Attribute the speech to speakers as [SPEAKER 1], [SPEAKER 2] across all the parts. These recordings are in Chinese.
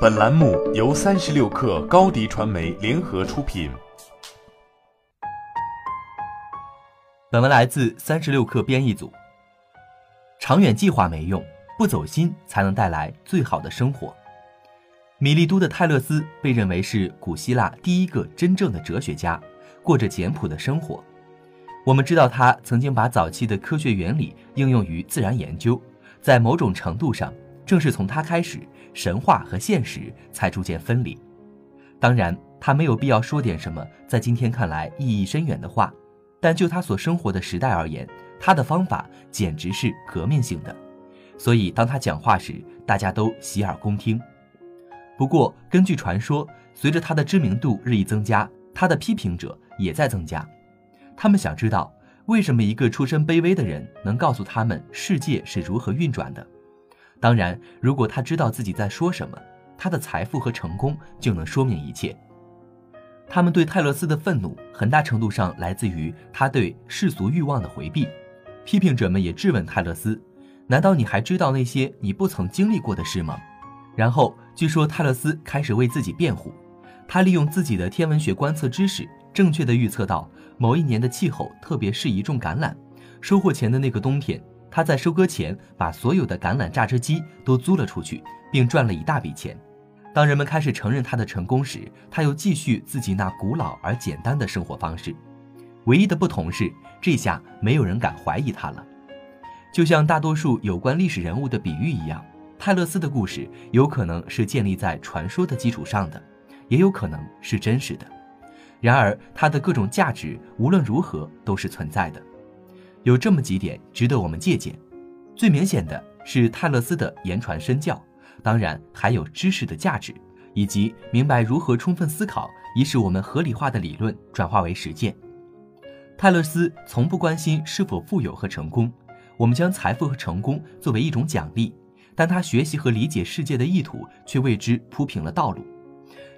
[SPEAKER 1] 本栏目由三十六氪高低传媒联合出品。
[SPEAKER 2] 本文来自三十六氪编译组。长远计划没用，不走心才能带来最好的生活。米利都的泰勒斯被认为是古希腊第一个真正的哲学家，过着简朴的生活。我们知道他曾经把早期的科学原理应用于自然研究，在某种程度上，正是从他开始。神话和现实才逐渐分离。当然，他没有必要说点什么在今天看来意义深远的话，但就他所生活的时代而言，他的方法简直是革命性的。所以，当他讲话时，大家都洗耳恭听。不过，根据传说，随着他的知名度日益增加，他的批评者也在增加。他们想知道，为什么一个出身卑微的人能告诉他们世界是如何运转的？当然，如果他知道自己在说什么，他的财富和成功就能说明一切。他们对泰勒斯的愤怒，很大程度上来自于他对世俗欲望的回避。批评者们也质问泰勒斯：“难道你还知道那些你不曾经历过的事吗？”然后，据说泰勒斯开始为自己辩护。他利用自己的天文学观测知识，正确的预测到某一年的气候特别适宜种橄榄。收获前的那个冬天。他在收割前把所有的橄榄榨汁机都租了出去，并赚了一大笔钱。当人们开始承认他的成功时，他又继续自己那古老而简单的生活方式。唯一的不同是，这下没有人敢怀疑他了。就像大多数有关历史人物的比喻一样，泰勒斯的故事有可能是建立在传说的基础上的，也有可能是真实的。然而，他的各种价值无论如何都是存在的。有这么几点值得我们借鉴，最明显的是泰勒斯的言传身教，当然还有知识的价值，以及明白如何充分思考，以使我们合理化的理论转化为实践。泰勒斯从不关心是否富有和成功，我们将财富和成功作为一种奖励，但他学习和理解世界的意图却为之铺平了道路。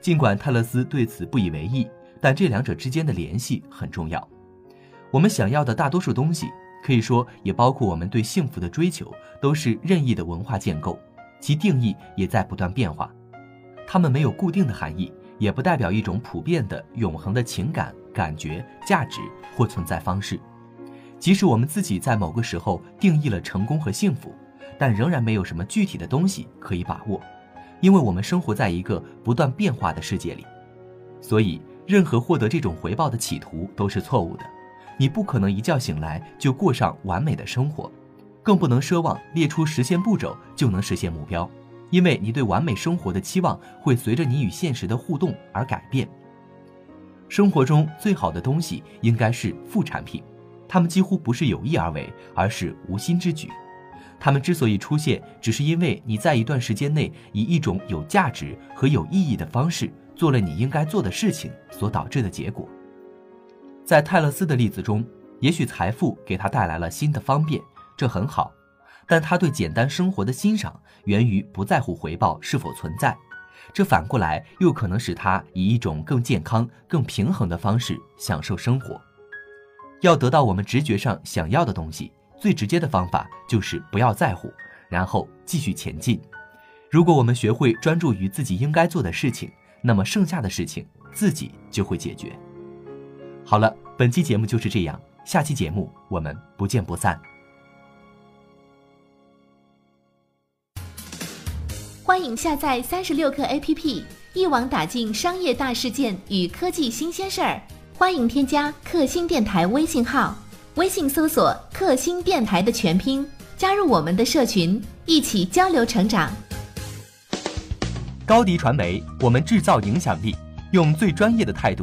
[SPEAKER 2] 尽管泰勒斯对此不以为意，但这两者之间的联系很重要。我们想要的大多数东西，可以说也包括我们对幸福的追求，都是任意的文化建构，其定义也在不断变化。它们没有固定的含义，也不代表一种普遍的、永恒的情感、感觉、价值或存在方式。即使我们自己在某个时候定义了成功和幸福，但仍然没有什么具体的东西可以把握，因为我们生活在一个不断变化的世界里。所以，任何获得这种回报的企图都是错误的。你不可能一觉醒来就过上完美的生活，更不能奢望列出实现步骤就能实现目标，因为你对完美生活的期望会随着你与现实的互动而改变。生活中最好的东西应该是副产品，它们几乎不是有意而为，而是无心之举。它们之所以出现，只是因为你在一段时间内以一种有价值和有意义的方式做了你应该做的事情所导致的结果。在泰勒斯的例子中，也许财富给他带来了新的方便，这很好。但他对简单生活的欣赏源于不在乎回报是否存在，这反过来又可能使他以一种更健康、更平衡的方式享受生活。要得到我们直觉上想要的东西，最直接的方法就是不要在乎，然后继续前进。如果我们学会专注于自己应该做的事情，那么剩下的事情自己就会解决。好了，本期节目就是这样，下期节目我们不见不散。
[SPEAKER 3] 欢迎下载三十六课 APP，一网打尽商业大事件与科技新鲜事儿。欢迎添加克星电台微信号，微信搜索“克星电台”的全拼，加入我们的社群，一起交流成长。
[SPEAKER 2] 高迪传媒，我们制造影响力，用最专业的态度。